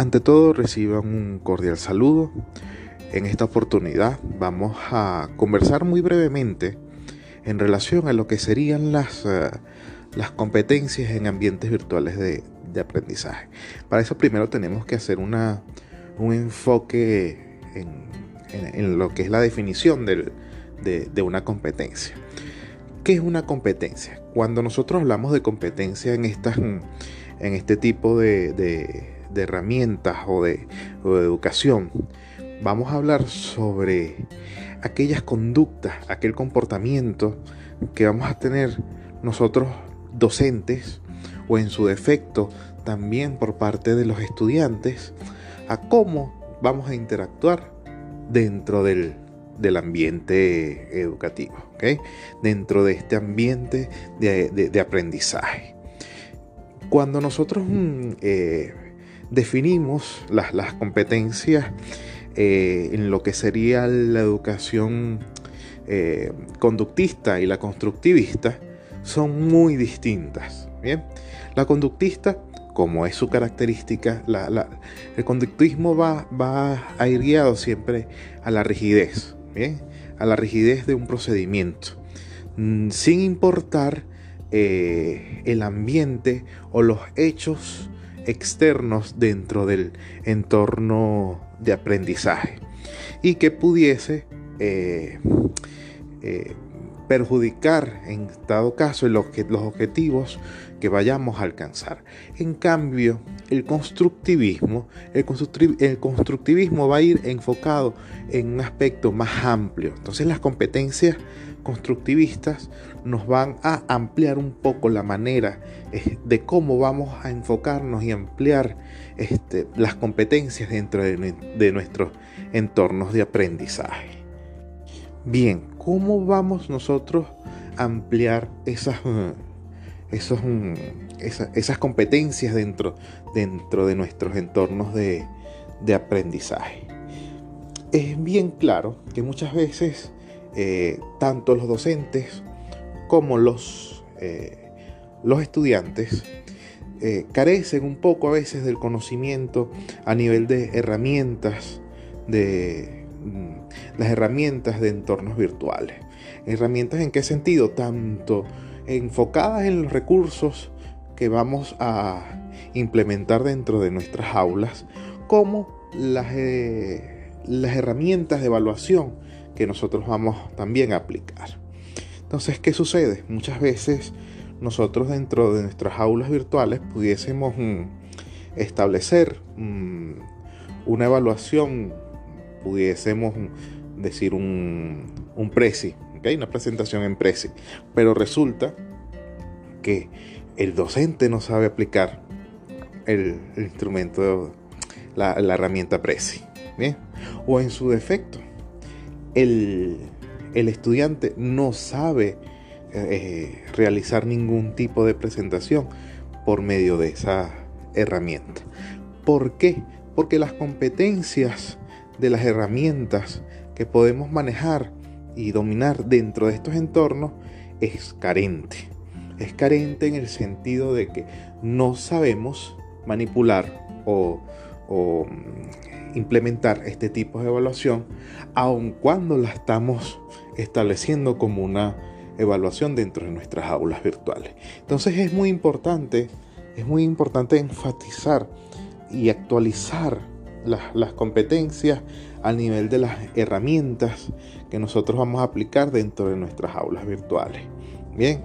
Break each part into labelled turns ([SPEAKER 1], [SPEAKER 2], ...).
[SPEAKER 1] Ante todo, reciban un cordial saludo. En esta oportunidad vamos a conversar muy brevemente en relación a lo que serían las, uh, las competencias en ambientes virtuales de, de, aprendizaje. Para eso primero tenemos que hacer una, un enfoque en, en, lo que es la definición de, de una competencia. ¿Qué es una competencia? Cuando nosotros hablamos de competencia en, estas, en este tipo de, de, de herramientas o de, de educación, vamos a hablar sobre aquellas conductas, aquel comportamiento que vamos a tener nosotros docentes o en su defecto también por parte de los estudiantes a cómo vamos a interactuar dentro del, del ambiente educativo, ¿okay? dentro de este ambiente de, de aprendizaje. Cuando nosotros mm, eh, definimos las, las competencias eh, en lo que sería la educación eh, conductista y la constructivista, son muy distintas. ¿bien? La conductista, como es su característica, el conductismo va, va, a ir guiado siempre a la rigidez, ¿bien? a la rigidez de un procedimiento, mm, sin importar eh, el ambiente o los hechos externos dentro del entorno de aprendizaje. Y que pudiese eh, eh, perjudicar en dado caso los objetivos que vayamos a alcanzar. En cambio, el constructivismo, el, constructivismo va a ir enfocado en un aspecto más amplio. Entonces las competencias constructivistas nos van a ampliar un poco la manera eh, de cómo vamos a enfocarnos y ampliar este, las competencias dentro de, de nuestros entornos de aprendizaje. Bien, ¿cómo vamos nosotros a ampliar esas, esas, competencias dentro, dentro de nuestros entornos de, de aprendizaje? Es bien claro que muchas veces eh, tanto los docentes como los, eh, los estudiantes eh, carecen un poco a veces del conocimiento a nivel de herramientas, de mm, las herramientas de entornos virtuales. ¿Herramientas en qué sentido? Tanto enfocadas en los recursos que vamos a implementar dentro de nuestras aulas, como las, eh, las herramientas de evaluación que nosotros vamos también a aplicar. Entonces, ¿qué sucede? Muchas veces nosotros dentro de nuestras aulas virtuales pudiésemos mmm, establecer mmm, una evaluación, pudiésemos decir un, un ¿okay? una presentación en Prezi, pero resulta que el docente no sabe aplicar el, instrumento, la, herramienta Prezi, o en su defecto el, el estudiante no sabe eh, realizar ningún tipo de presentación por medio de esa herramienta. ¿Por qué? Porque las competencias de las herramientas que podemos manejar y dominar dentro de estos entornos es carente. Es carente en el sentido de que no sabemos manipular o, o implementar este tipo de evaluación, aun cuando la estamos estableciendo como una evaluación dentro de nuestras aulas virtuales. Entonces es muy importante, es muy importante enfatizar y actualizar las, las competencias al nivel de las herramientas que nosotros vamos a aplicar dentro de nuestras aulas virtuales. Bien,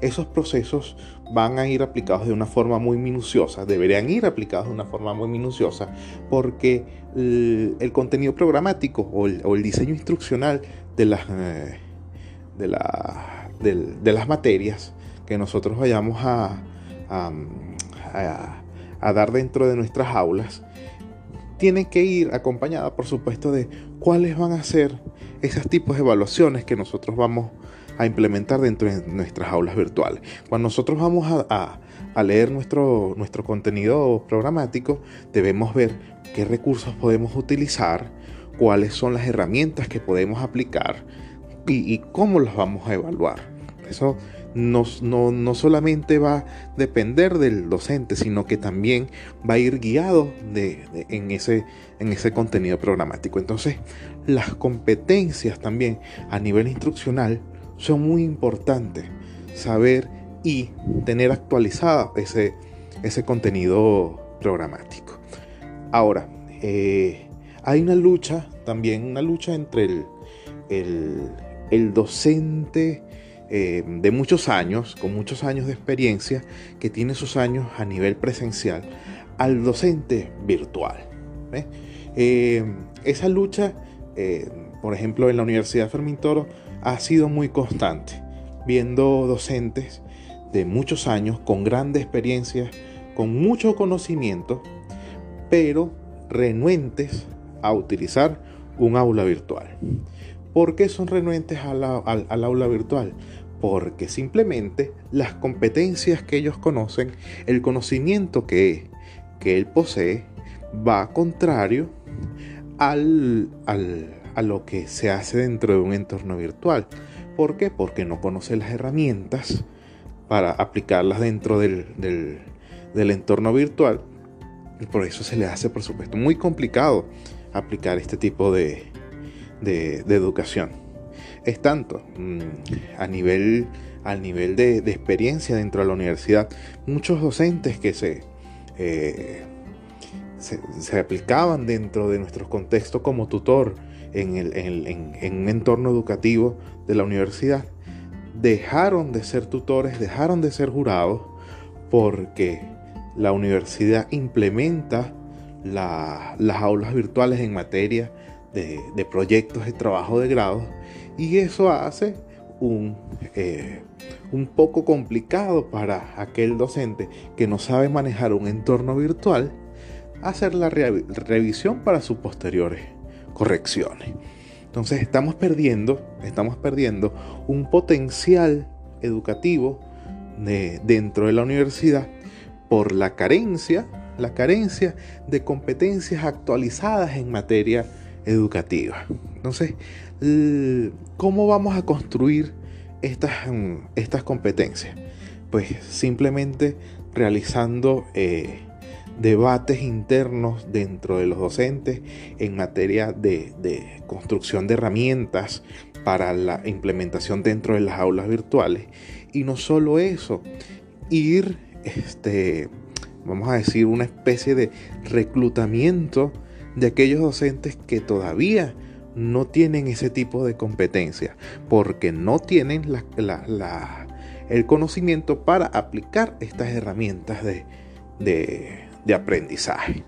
[SPEAKER 1] esos procesos van a ir aplicados de una forma muy minuciosa, deberían ir aplicados de una forma muy minuciosa, porque el, contenido programático o el, diseño instruccional de las, eh, de, de, las materias que nosotros vayamos a, a dar dentro de nuestras aulas, tiene que ir acompañada, por supuesto, de cuáles van a ser esos tipos de evaluaciones que nosotros vamos a implementar dentro de nuestras aulas virtuales. Cuando nosotros vamos a leer nuestro, nuestro contenido programático, debemos ver qué recursos podemos utilizar, cuáles son las herramientas que podemos aplicar y, y cómo las vamos a evaluar. Eso no, no, solamente va a depender del docente, sino que también va a ir guiado en, ese, en ese contenido programático. Entonces, las competencias también a nivel instruccional son muy importantes. Saber y tener actualizado ese, ese contenido programático. Ahora, eh, hay una lucha, también una lucha entre el, el, docente eh, de muchos años, con muchos años de experiencia, que tiene sus años a nivel presencial, al docente virtual. Eh, esa lucha, por ejemplo, en la Universidad Fermín Toro, ha sido muy constante, viendo docentes de muchos años, con grande experiencia, con mucho conocimiento, pero renuentes a utilizar un aula virtual. ¿Por qué son renuentes al, aula virtual? Porque simplemente las competencias que ellos conocen, el conocimiento que, que él posee, va contrario al, a lo que se hace dentro de un entorno virtual. ¿Por qué? Porque no conoce las herramientas para aplicarlas dentro del, del entorno virtual y por eso se le hace, por supuesto, muy complicado aplicar este tipo de, de, educación. Es tanto mm, a nivel, al nivel de, experiencia dentro de la universidad, muchos docentes que se, eh, se, aplicaban dentro de nuestro contexto como tutor en, el, en, en un entorno educativo de la universidad, dejaron de ser tutores, dejaron de ser jurados porque la universidad implementa las aulas virtuales en materia de, proyectos de trabajo de grado y eso hace un, eh, un poco complicado para aquel docente que no sabe manejar un entorno virtual hacer la revisión para sus posteriores correcciones. Entonces estamos perdiendo, estamos perdiendo un potencial educativo de, dentro de la universidad por la carencia, la carencia de competencias actualizadas en materia educativa. Entonces, ¿cómo vamos a construir estas, mm, estas competencias? Pues simplemente realizando eh, debates internos dentro de los docentes en materia de, de, construcción de herramientas para la implementación dentro de las aulas virtuales. Y no solo eso, ir este, vamos a decir, una especie de reclutamiento de aquellos docentes que todavía no tienen ese tipo de competencia, porque no tienen el conocimiento para aplicar estas herramientas de, de aprendizaje.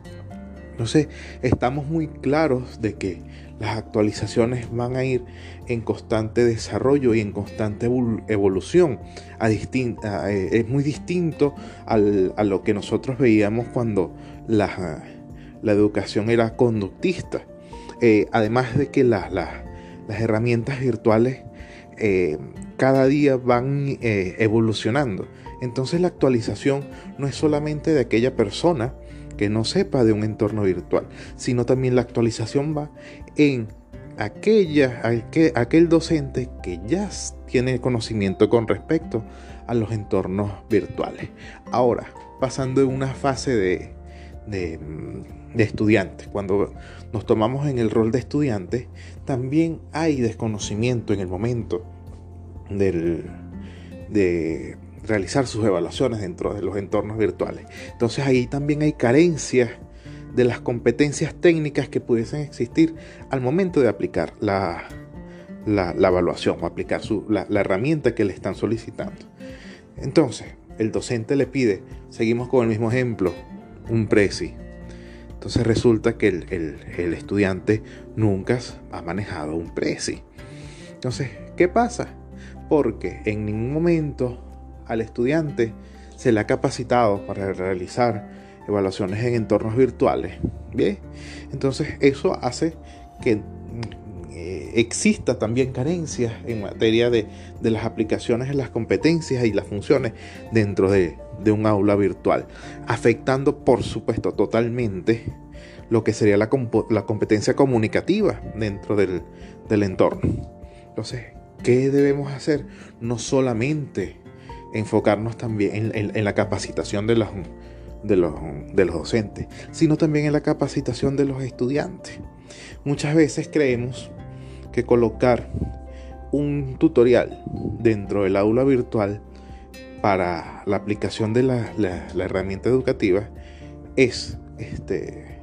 [SPEAKER 1] Entonces, estamos muy claros de que las actualizaciones van a ir en constante desarrollo y en constante evolución. Eh, es muy distinto a lo que nosotros veíamos cuando la, educación era conductista. Eh, además de que las herramientas virtuales eh, cada día van evolucionando. Entonces la actualización no es solamente de aquella persona, que no sepa de un entorno virtual, sino también la actualización va en aquella, aquel, docente que ya tiene conocimiento con respecto a los entornos virtuales. Ahora, pasando en una fase de, de, de estudiante, cuando nos tomamos en el rol de estudiante, también hay desconocimiento en el momento del, de, realizar sus evaluaciones dentro de los entornos virtuales. Entonces ahí también hay carencias de las competencias técnicas que pudiesen existir al momento de aplicar la, la, evaluación o aplicar su, la, herramienta que le están solicitando. Entonces, el docente le pide, seguimos con el mismo ejemplo, un presi. Entonces resulta que el, el, el estudiante nunca ha manejado un presi. Entonces, ¿qué pasa? Porque en ningún momento al estudiante se le ha capacitado para realizar evaluaciones en entornos virtuales. Bien, entonces eso hace que eh, exista también carencias en materia de, las aplicaciones, las competencias y las funciones dentro de, un aula virtual, afectando por supuesto totalmente lo que sería la, competencia comunicativa dentro del, del entorno. Entonces, ¿qué debemos hacer? No solamente enfocarnos también en, la capacitación de los, de, los, de los docentes, sino también en la capacitación de los estudiantes. Muchas veces creemos que colocar un tutorial dentro del aula virtual para la aplicación de la, herramienta educativa es, este,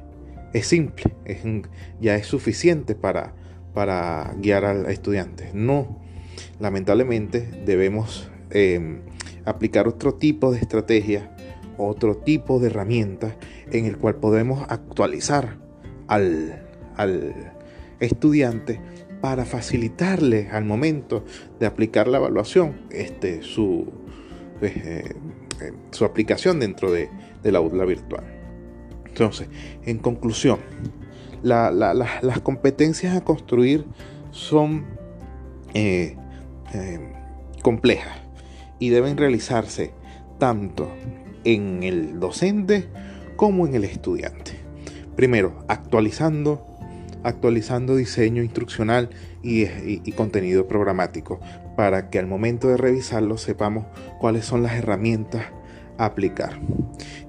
[SPEAKER 1] es simple, es, ya es suficiente para, para guiar al estudiante. No, lamentablemente debemos em, aplicar otro tipo de estrategia, otro tipo de herramientas en el cual podemos actualizar al, al estudiante para facilitarle al momento de aplicar la evaluación este, su, eh, eh, su aplicación dentro de, la aula virtual. Entonces, en conclusión, las competencias a construir son eh, complejas y deben realizarse tanto en el docente como en el estudiante. Primero, actualizando actualizando diseño instruccional y, contenido programático para que al momento de revisarlo sepamos cuáles son las herramientas a aplicar.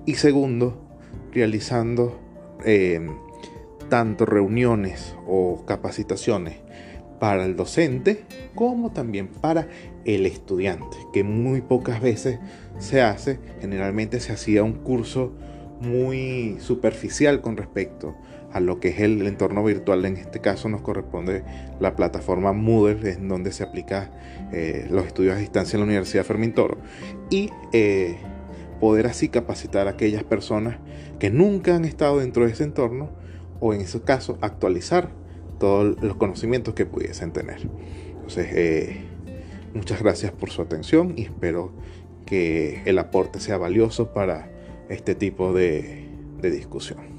[SPEAKER 1] Y segundo, realizando eh, tanto reuniones o capacitaciones para el docente como también para el estudiante, que muy pocas veces se hace, generalmente se hacía un curso muy superficial con respecto a lo que es el, entorno virtual. En este caso nos corresponde la plataforma Moodle, en donde se aplica eh, los estudios a distancia en la Universidad Fermín Toro. Y eh, poder así capacitar a aquellas personas que nunca han estado dentro de ese entorno o en ese caso actualizar todos los conocimientos que pudiesen tener. Entonces, eh, muchas gracias por su atención y espero que el aporte sea valioso para este tipo de discusión.